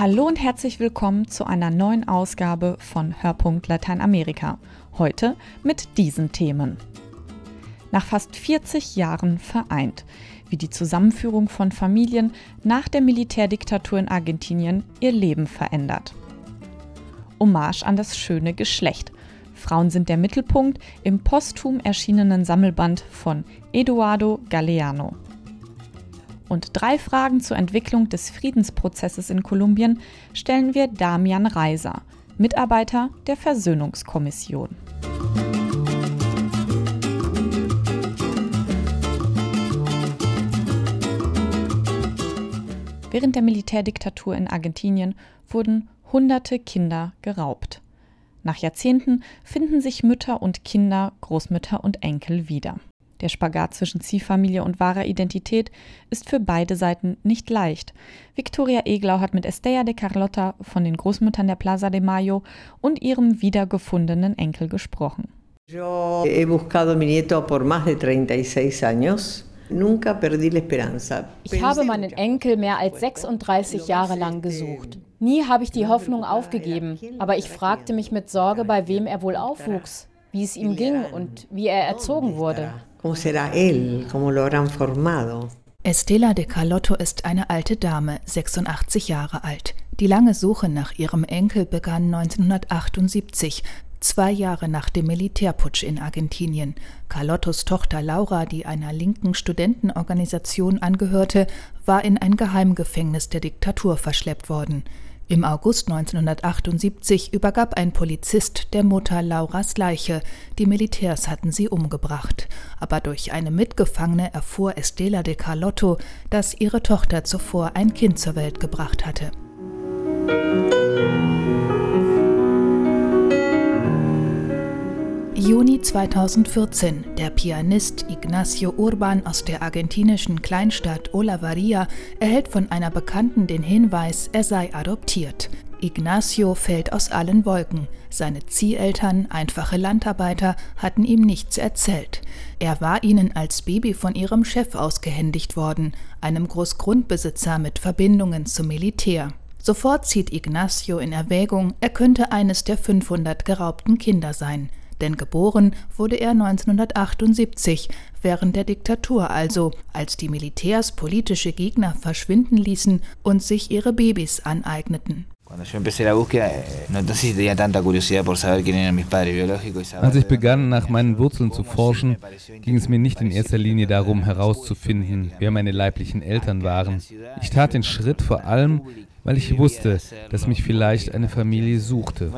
Hallo und herzlich willkommen zu einer neuen Ausgabe von Hörpunkt Lateinamerika. Heute mit diesen Themen. Nach fast 40 Jahren vereint, wie die Zusammenführung von Familien nach der Militärdiktatur in Argentinien ihr Leben verändert. Hommage an das schöne Geschlecht. Frauen sind der Mittelpunkt im posthum erschienenen Sammelband von Eduardo Galeano. Und drei Fragen zur Entwicklung des Friedensprozesses in Kolumbien stellen wir Damian Reiser, Mitarbeiter der Versöhnungskommission. Während der Militärdiktatur in Argentinien wurden hunderte Kinder geraubt. Nach Jahrzehnten finden sich Mütter und Kinder, Großmütter und Enkel wieder. Der Spagat zwischen Ziehfamilie und wahrer Identität ist für beide Seiten nicht leicht. Victoria Eglau hat mit Estella de Carlota von den Großmüttern der Plaza de Mayo und ihrem wiedergefundenen Enkel gesprochen. Yo he buscado mi nieto por más de 36 años. Ich habe meinen Enkel mehr als 36 Jahre lang gesucht. Nie habe ich die Hoffnung aufgegeben, aber ich fragte mich mit Sorge, bei wem er wohl aufwuchs, wie es ihm ging und wie er erzogen wurde. Estela de Carlotto ist eine alte Dame, 86 Jahre alt. Die lange Suche nach ihrem Enkel begann 1978, zwei Jahre nach dem Militärputsch in Argentinien. Carlottos Tochter Laura, die einer linken Studentenorganisation angehörte, war in ein Geheimgefängnis der Diktatur verschleppt worden. Im August 1978 übergab ein Polizist der Mutter Lauras Leiche. Die Militärs hatten sie umgebracht. Aber durch eine Mitgefangene erfuhr Estela de Carlotto, dass ihre Tochter zuvor ein Kind zur Welt gebracht hatte. Juni 2014. Der Pianist Ignacio Urban aus der argentinischen Kleinstadt Olavarría erhält von einer Bekannten den Hinweis, er sei adoptiert. Ignacio fällt aus allen Wolken. Seine Zieheltern, einfache Landarbeiter, hatten ihm nichts erzählt. Er war ihnen als Baby von ihrem Chef ausgehändigt worden, einem Großgrundbesitzer mit Verbindungen zum Militär. Sofort zieht Ignacio in Erwägung, er könnte eines der 500 geraubten Kinder sein denn geboren wurde er 1978, während der Diktatur also, als die Militärs politische Gegner verschwinden ließen und sich ihre Babys aneigneten. Als ich begann, nach meinen Wurzeln zu forschen, ging es mir nicht in erster Linie darum, herauszufinden, wer meine leiblichen Eltern waren. Ich tat den Schritt vor allem, weil ich wusste, dass mich vielleicht eine Familie suchte.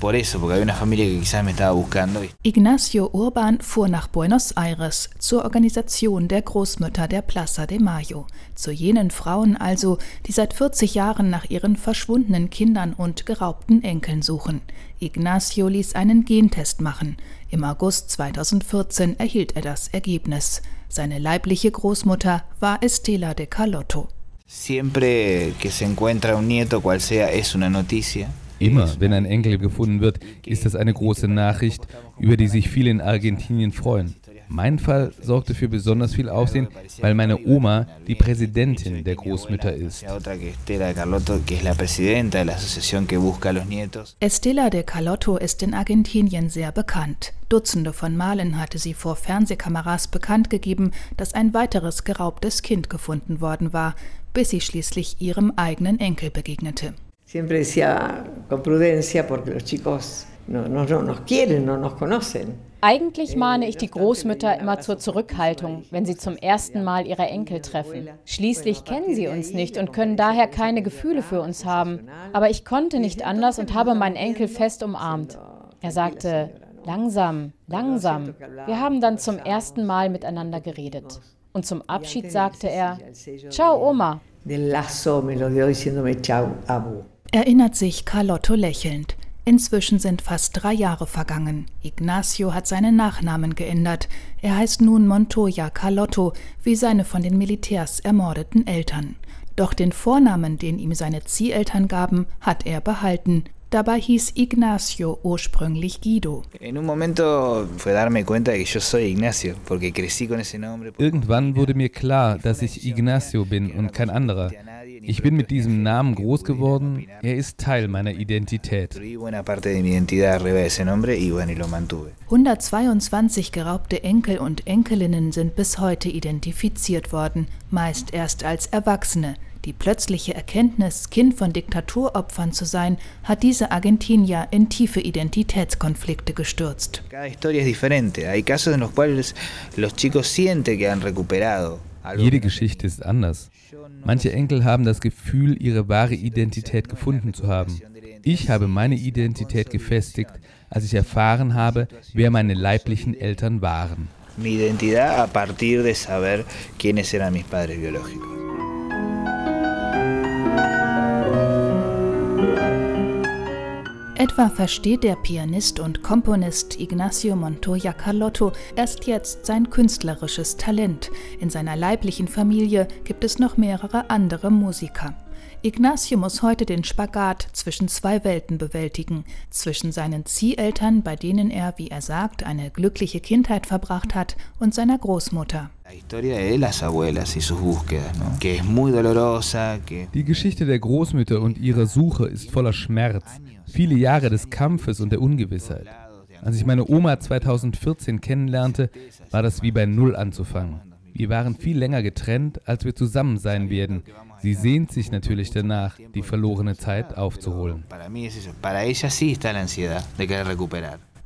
Por eso, porque había una familia que quizás me estaba buscando. Ignacio Urban fuhr nach Buenos Aires zur Organisation der Großmütter der Plaza de Mayo, zu jenen Frauen also, die seit 40 Jahren nach ihren verschwundenen Kindern und geraubten Enkeln suchen. Ignacio ließ einen Gentest machen. Im August 2014 erhielt er das Ergebnis. Seine leibliche Großmutter war Estela de Carlotto. Siempre que se encuentra un nieto, cual sea, es una noticia. Immer, wenn ein Enkel gefunden wird, ist das eine große Nachricht, über die sich viele in Argentinien freuen. Mein Fall sorgte für besonders viel Aufsehen, weil meine Oma die Präsidentin der Großmütter ist. Estela de Carlotto ist in Argentinien sehr bekannt. Dutzende von Malen hatte sie vor Fernsehkameras bekannt gegeben, dass ein weiteres geraubtes Kind gefunden worden war, bis sie schließlich ihrem eigenen Enkel begegnete. Siempre decía con prudencia porque los chicos no, no, no nos quieren, no nos conocen. Eigentlich mahne ich die Großmütter immer zur Zurückhaltung, wenn sie zum ersten Mal ihre Enkel treffen. Schließlich kennen sie uns nicht und können daher keine Gefühle für uns haben. Aber ich konnte nicht anders und habe meinen Enkel fest umarmt. Er sagte, langsam, langsam. Wir haben dann zum ersten Mal miteinander geredet. Und zum Abschied sagte er, Ciao Oma. Del lazo me lo dio diciéndome ciao, Abu erinnert sich Carlotto lächelnd. Inzwischen sind fast drei Jahre vergangen. Ignacio hat seinen Nachnamen geändert. Er heißt nun Montoya Carlotto, wie seine von den Militärs ermordeten Eltern. Doch den Vornamen, den ihm seine Zieheltern gaben, hat er behalten. Dabei hieß Ignacio ursprünglich Guido. Irgendwann wurde mir klar, dass ich Ignacio bin und kein anderer. Ich bin mit diesem Namen groß geworden. Er ist Teil meiner Identität. 122 geraubte Enkel und Enkelinnen sind bis heute identifiziert worden, meist erst als Erwachsene. Die plötzliche Erkenntnis, Kind von Diktaturopfern zu sein, hat diese Argentinier in tiefe Identitätskonflikte gestürzt. Jede Geschichte ist anders. Manche Enkel haben das Gefühl, ihre wahre Identität gefunden zu haben. Ich habe meine Identität gefestigt, als ich erfahren habe, wer meine leiblichen Eltern waren. Mi identidad a partir de saber quiénes eran mis padres biológicos. Etwa versteht der Pianist und Komponist Ignacio Montoya Carlotto erst jetzt sein künstlerisches Talent. In seiner leiblichen Familie gibt es noch mehrere andere Musiker. Ignacio muss heute den Spagat zwischen zwei Welten bewältigen, zwischen seinen Zieheltern, bei denen er, wie er sagt, eine glückliche Kindheit verbracht hat, und seiner Großmutter. Die Geschichte der Großmütter und ihrer Suche ist voller Schmerz. Viele Jahre des Kampfes und der Ungewissheit. Als ich meine Oma 2014 kennenlernte, war das wie bei Null anzufangen. Wir waren viel länger getrennt, als wir zusammen sein werden. Sie sehnt sich natürlich danach, die verlorene Zeit aufzuholen.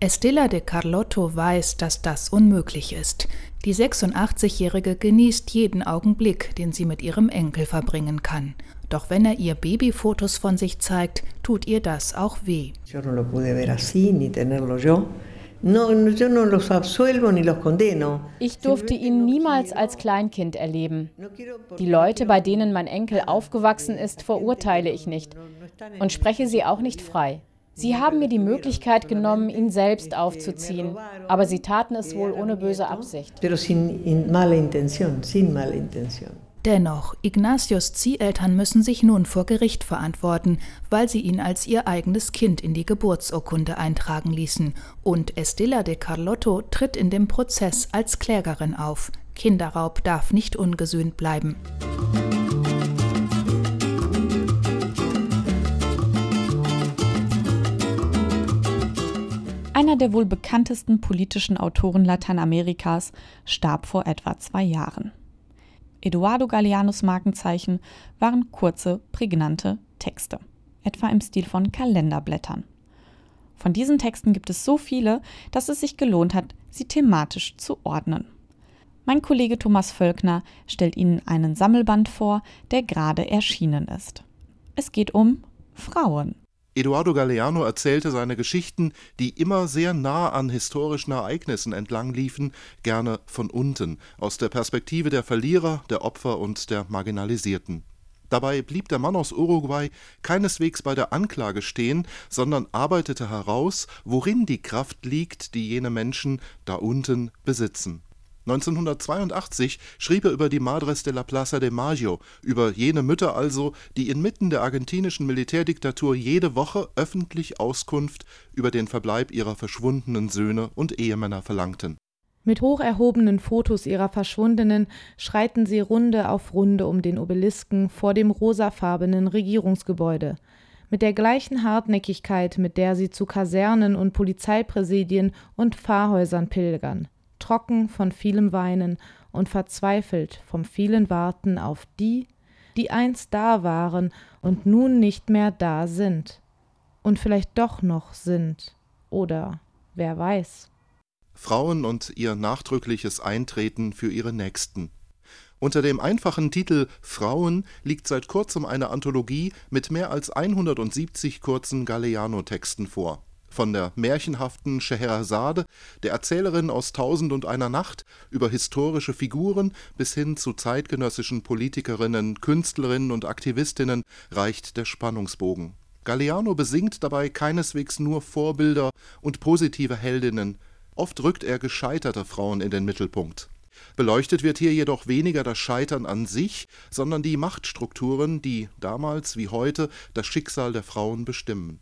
Estela de Carlotto weiß, dass das unmöglich ist. Die 86-Jährige genießt jeden Augenblick, den sie mit ihrem Enkel verbringen kann. Doch wenn er ihr Babyfotos von sich zeigt, tut ihr das auch weh. Ich durfte ihn niemals als Kleinkind erleben. Die Leute, bei denen mein Enkel aufgewachsen ist, verurteile ich nicht und spreche sie auch nicht frei. Sie haben mir die Möglichkeit genommen, ihn selbst aufzuziehen, aber sie taten es wohl ohne böse Absicht. Dennoch, Ignatius Zieheltern müssen sich nun vor Gericht verantworten, weil sie ihn als ihr eigenes Kind in die Geburtsurkunde eintragen ließen. Und Estela de Carlotto tritt in dem Prozess als Klägerin auf. Kinderraub darf nicht ungesühnt bleiben. Einer der wohl bekanntesten politischen Autoren Lateinamerikas starb vor etwa zwei Jahren. Eduardo Galeanos Markenzeichen waren kurze, prägnante Texte, etwa im Stil von Kalenderblättern. Von diesen Texten gibt es so viele, dass es sich gelohnt hat, sie thematisch zu ordnen. Mein Kollege Thomas Völkner stellt Ihnen einen Sammelband vor, der gerade erschienen ist. Es geht um Frauen. Eduardo Galeano erzählte seine Geschichten, die immer sehr nah an historischen Ereignissen entlang liefen, gerne von unten, aus der Perspektive der Verlierer, der Opfer und der Marginalisierten. Dabei blieb der Mann aus Uruguay keineswegs bei der Anklage stehen, sondern arbeitete heraus, worin die Kraft liegt, die jene Menschen da unten besitzen 1982 schrieb er über die Madres de la Plaza de Mayo, über jene Mütter also, die inmitten der argentinischen Militärdiktatur jede Woche öffentlich Auskunft über den Verbleib ihrer verschwundenen Söhne und Ehemänner verlangten. Mit hoch erhobenen Fotos ihrer Verschwundenen schreiten sie Runde auf Runde um den Obelisken vor dem rosafarbenen Regierungsgebäude. Mit der gleichen Hartnäckigkeit, mit der sie zu Kasernen und Polizeipräsidien und Pfarrhäusern pilgern trocken von vielem Weinen und verzweifelt vom vielen Warten auf die, die einst da waren und nun nicht mehr da sind und vielleicht doch noch sind oder wer weiß. Frauen und ihr nachdrückliches Eintreten für ihre Nächsten. Unter dem einfachen Titel Frauen liegt seit kurzem eine Anthologie mit mehr als 170 kurzen Galeano-Texten vor von der märchenhaften Scheherazade, der Erzählerin aus Tausend und einer Nacht, über historische Figuren bis hin zu zeitgenössischen Politikerinnen, Künstlerinnen und Aktivistinnen reicht der Spannungsbogen. Galeano besingt dabei keineswegs nur Vorbilder und positive Heldinnen, oft rückt er gescheiterte Frauen in den Mittelpunkt. Beleuchtet wird hier jedoch weniger das Scheitern an sich, sondern die Machtstrukturen, die damals wie heute das Schicksal der Frauen bestimmen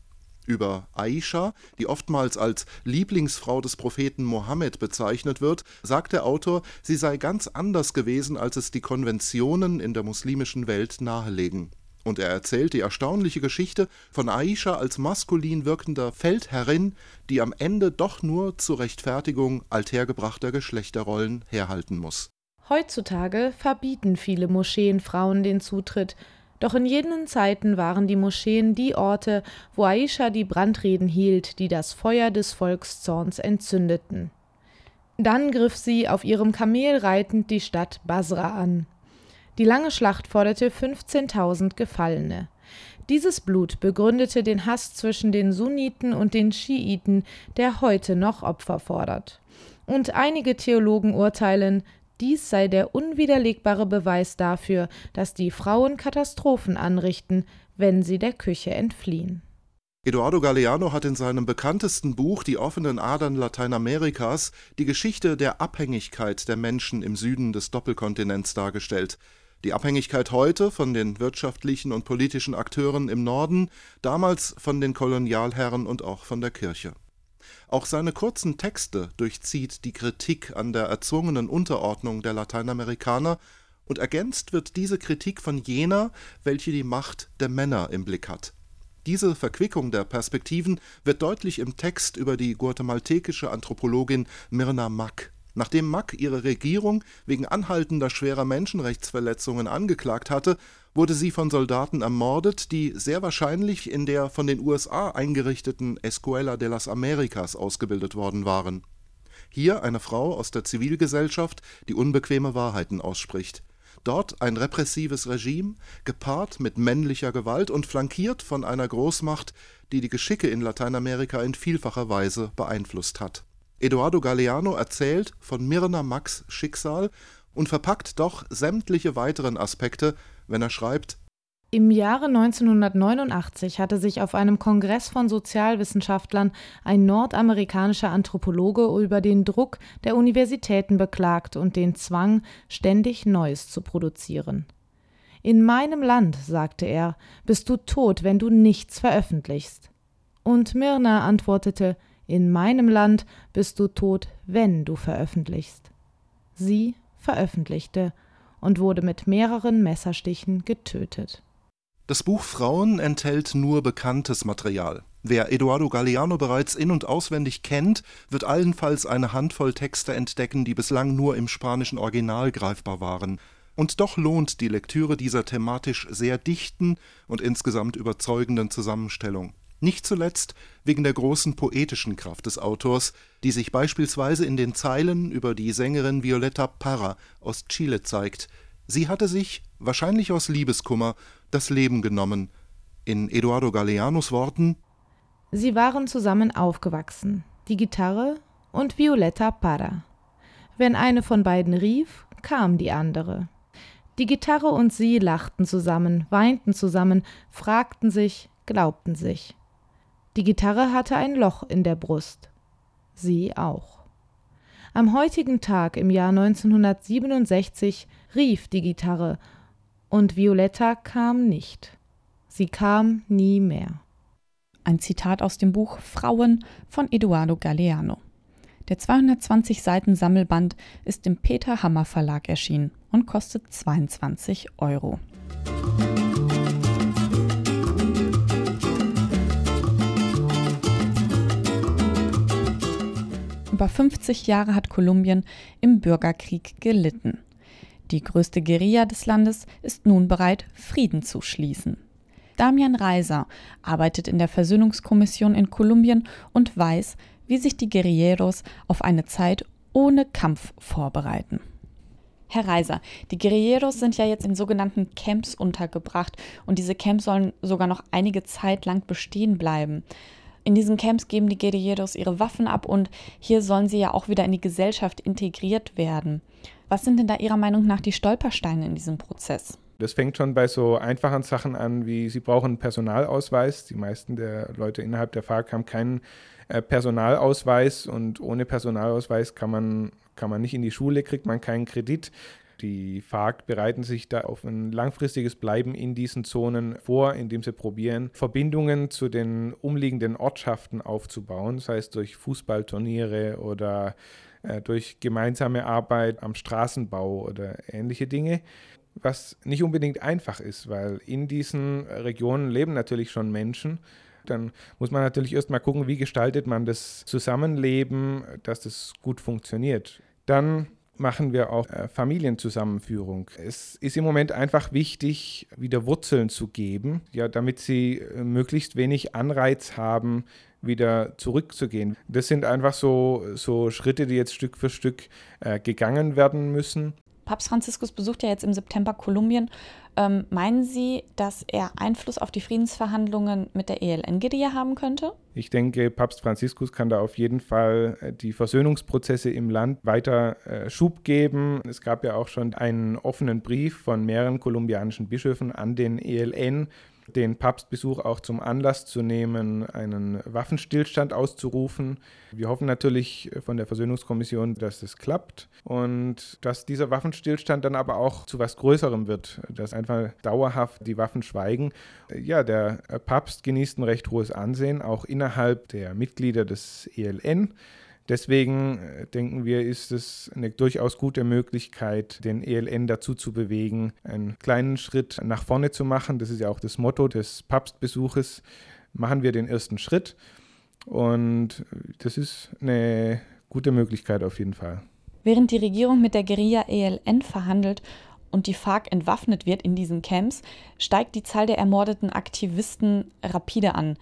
über Aisha, die oftmals als Lieblingsfrau des Propheten Mohammed bezeichnet wird, sagt der Autor, sie sei ganz anders gewesen, als es die Konventionen in der muslimischen Welt nahelegen. Und er erzählt die erstaunliche Geschichte von Aisha als maskulin wirkender Feldherrin, die am Ende doch nur zur Rechtfertigung althergebrachter Geschlechterrollen herhalten muss. Heutzutage verbieten viele Moscheen Frauen den Zutritt, doch in jenen Zeiten waren die Moscheen die Orte, wo Aisha die Brandreden hielt, die das Feuer des Volkszorns entzündeten. Dann griff sie auf ihrem Kamel reitend die Stadt Basra an. Die lange Schlacht forderte 15.000 Gefallene. Dieses Blut begründete den Hass zwischen den Sunniten und den Schiiten, der heute noch Opfer fordert. Und einige Theologen urteilen, dies sei der unwiderlegbare Beweis dafür, dass die Frauen Katastrophen anrichten, wenn sie der Küche entfliehen. Eduardo Galeano hat in seinem bekanntesten Buch Die offenen Adern Lateinamerikas die Geschichte der Abhängigkeit der Menschen im Süden des Doppelkontinents dargestellt. Die Abhängigkeit heute von den wirtschaftlichen und politischen Akteuren im Norden, damals von den Kolonialherren und auch von der Kirche. Auch seine kurzen Texte durchzieht die Kritik an der erzwungenen Unterordnung der Lateinamerikaner, und ergänzt wird diese Kritik von jener, welche die Macht der Männer im Blick hat. Diese Verquickung der Perspektiven wird deutlich im Text über die guatemaltekische Anthropologin Mirna Mack Nachdem Mack ihre Regierung wegen anhaltender schwerer Menschenrechtsverletzungen angeklagt hatte, wurde sie von Soldaten ermordet, die sehr wahrscheinlich in der von den USA eingerichteten Escuela de las Americas ausgebildet worden waren. Hier eine Frau aus der Zivilgesellschaft, die unbequeme Wahrheiten ausspricht. Dort ein repressives Regime, gepaart mit männlicher Gewalt und flankiert von einer Großmacht, die die Geschicke in Lateinamerika in vielfacher Weise beeinflusst hat Eduardo Galeano erzählt von Mirna Macks Schicksal und verpackt doch sämtliche weiteren Aspekte, wenn er schreibt: Im Jahre 1989 hatte sich auf einem Kongress von Sozialwissenschaftlern ein nordamerikanischer Anthropologe über den Druck der Universitäten beklagt und den Zwang, ständig Neues zu produzieren. In meinem Land, sagte er, bist du tot, wenn du nichts veröffentlichst. Und Mirna antwortete, in meinem Land bist du tot, wenn du veröffentlichst. Sie veröffentlichte und wurde mit mehreren Messerstichen getötet. Das Buch Frauen enthält nur bekanntes Material. Wer Eduardo Galeano bereits in und auswendig kennt, wird allenfalls eine Handvoll Texte entdecken, die bislang nur im spanischen Original greifbar waren. Und doch lohnt die Lektüre dieser thematisch sehr dichten und insgesamt überzeugenden Zusammenstellung. Nicht zuletzt wegen der großen poetischen Kraft des Autors, die sich beispielsweise in den Zeilen über die Sängerin Violeta Parra aus Chile zeigt. Sie hatte sich, wahrscheinlich aus Liebeskummer, das Leben genommen. In Eduardo Galeanos Worten Sie waren zusammen aufgewachsen, die Gitarre und Violetta Parra. Wenn eine von beiden rief, kam die andere. Die Gitarre und sie lachten zusammen, weinten zusammen, fragten sich, glaubten sich. Die Gitarre hatte ein Loch in der Brust. Sie auch. Am heutigen Tag im Jahr 1967 rief die Gitarre und Violetta kam nicht. Sie kam nie mehr. Ein Zitat aus dem Buch Frauen von Eduardo Galeano. Der 220 Seiten Sammelband ist im Peter Hammer Verlag erschienen und kostet 22 Euro. Über 50 Jahre hat Kolumbien im Bürgerkrieg gelitten. Die größte Guerilla des Landes ist nun bereit, Frieden zu schließen. Damian Reiser arbeitet in der Versöhnungskommission in Kolumbien und weiß, wie sich die Guerilleros auf eine Zeit ohne Kampf vorbereiten. Herr Reiser, die Guerilleros sind ja jetzt in sogenannten Camps untergebracht und diese Camps sollen sogar noch einige Zeit lang bestehen bleiben. In diesen Camps geben die Guerilleros ihre Waffen ab und hier sollen sie ja auch wieder in die Gesellschaft integriert werden. Was sind denn da Ihrer Meinung nach die Stolpersteine in diesem Prozess? Das fängt schon bei so einfachen Sachen an, wie sie brauchen einen Personalausweis. Die meisten der Leute innerhalb der FARC haben keinen äh, Personalausweis und ohne Personalausweis kann man, kann man nicht in die Schule, kriegt man keinen Kredit. Die FARC bereiten sich da auf ein langfristiges Bleiben in diesen Zonen vor, indem sie probieren, Verbindungen zu den umliegenden Ortschaften aufzubauen, sei es durch Fußballturniere oder äh, durch gemeinsame Arbeit am Straßenbau oder ähnliche Dinge. was nicht unbedingt einfach ist, weil in diesen Regionen leben natürlich schon Menschen. Dann muss man natürlich erstmal gucken, wie gestaltet man das Zusammenleben, dass das gut funktioniert. Dann machen wir auch äh, Familienzusammenführung. Es ist im Moment einfach wichtig, wieder Wurzeln zu geben, ja, damit sie äh, möglichst wenig Anreiz haben, wieder zurückzugehen. Das sind einfach so, so Schritte, die jetzt Stück für Stück äh, gegangen werden müssen. Papst Franziskus besucht ja jetzt im September Kolumbien. Ähm, meinen Sie, dass er Einfluss auf die Friedensverhandlungen mit der ELN-Guerilla haben könnte? Ich denke, Papst Franziskus kann da auf jeden Fall äh, die Versöhnungsprozesse im Land weiter äh, Schub geben. Es gab ja auch schon einen offenen Brief von mehreren kolumbianischen Bischöfen an den ELN den Papstbesuch auch zum Anlass zu nehmen, einen Waffenstillstand auszurufen. Wir hoffen natürlich von der Versöhnungskommission, dass es klappt und dass dieser Waffenstillstand dann aber auch zu was Größerem wird, dass einfach dauerhaft die Waffen schweigen. Ja, der Papst genießt ein recht hohes Ansehen, auch innerhalb der Mitglieder des ELN. Deswegen äh, denken wir, ist es eine durchaus gute Möglichkeit, den ELN dazu zu bewegen, einen kleinen Schritt nach vorne zu machen. Das ist ja auch das Motto des Papstbesuches. Machen wir den ersten Schritt. Und das ist eine gute Möglichkeit auf jeden Fall. Während die Regierung mit der Guerilla ELN verhandelt und die FARC entwaffnet wird in diesen Camps, steigt die Zahl der ermordeten Aktivisten rapide an.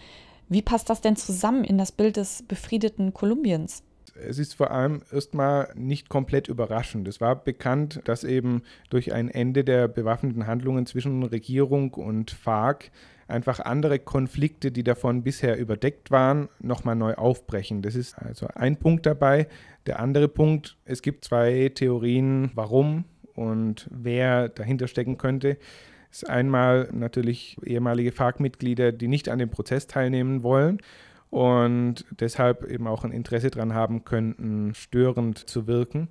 Wie passt das denn zusammen in das Bild des befriedeten Kolumbiens? Es ist vor allem erstmal nicht komplett überraschend. Es war bekannt, dass eben durch ein Ende der bewaffneten Handlungen zwischen Regierung und FARC einfach andere Konflikte, die davon bisher überdeckt waren, nochmal neu aufbrechen. Das ist also ein Punkt dabei. Der andere Punkt, es gibt zwei Theorien, warum und wer dahinter stecken könnte. Das ist einmal natürlich ehemalige FARC-Mitglieder, die nicht an dem Prozess teilnehmen wollen und deshalb eben auch ein Interesse daran haben könnten, störend zu wirken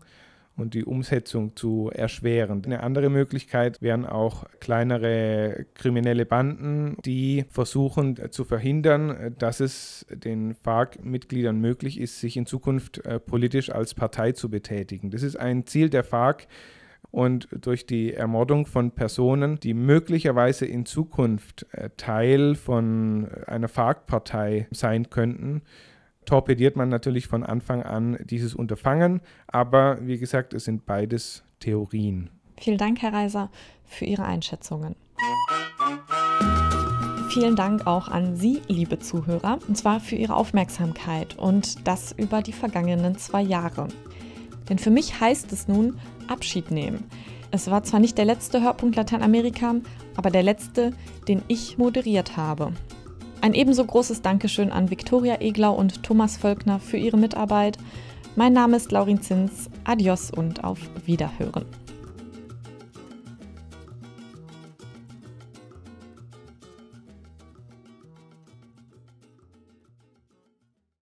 und die Umsetzung zu erschweren. Eine andere Möglichkeit wären auch kleinere kriminelle Banden, die versuchen zu verhindern, dass es den FARC-Mitgliedern möglich ist, sich in Zukunft äh, politisch als Partei zu betätigen. Das ist ein Ziel der FARC, und durch die Ermordung von Personen, die möglicherweise in Zukunft äh, Teil von einer FARC-Partei sein könnten, torpediert man natürlich von Anfang an dieses Unterfangen. Aber wie gesagt, es sind beides Theorien. Vielen Dank, Herr Reiser, für Ihre Einschätzungen. Vielen Dank auch an Sie, liebe Zuhörer, und zwar für Ihre Aufmerksamkeit und das über die vergangenen zwei Jahre. Denn für mich heißt es nun Abschied nehmen. Es war zwar nicht der letzte Hörpunkt Lateinamerika, aber der letzte, den ich moderiert habe. Ein ebenso großes Dankeschön an Viktoria Eglau und Thomas Völkner für ihre Mitarbeit. Mein Name ist Laurin Zins. Adios und auf Wiederhören.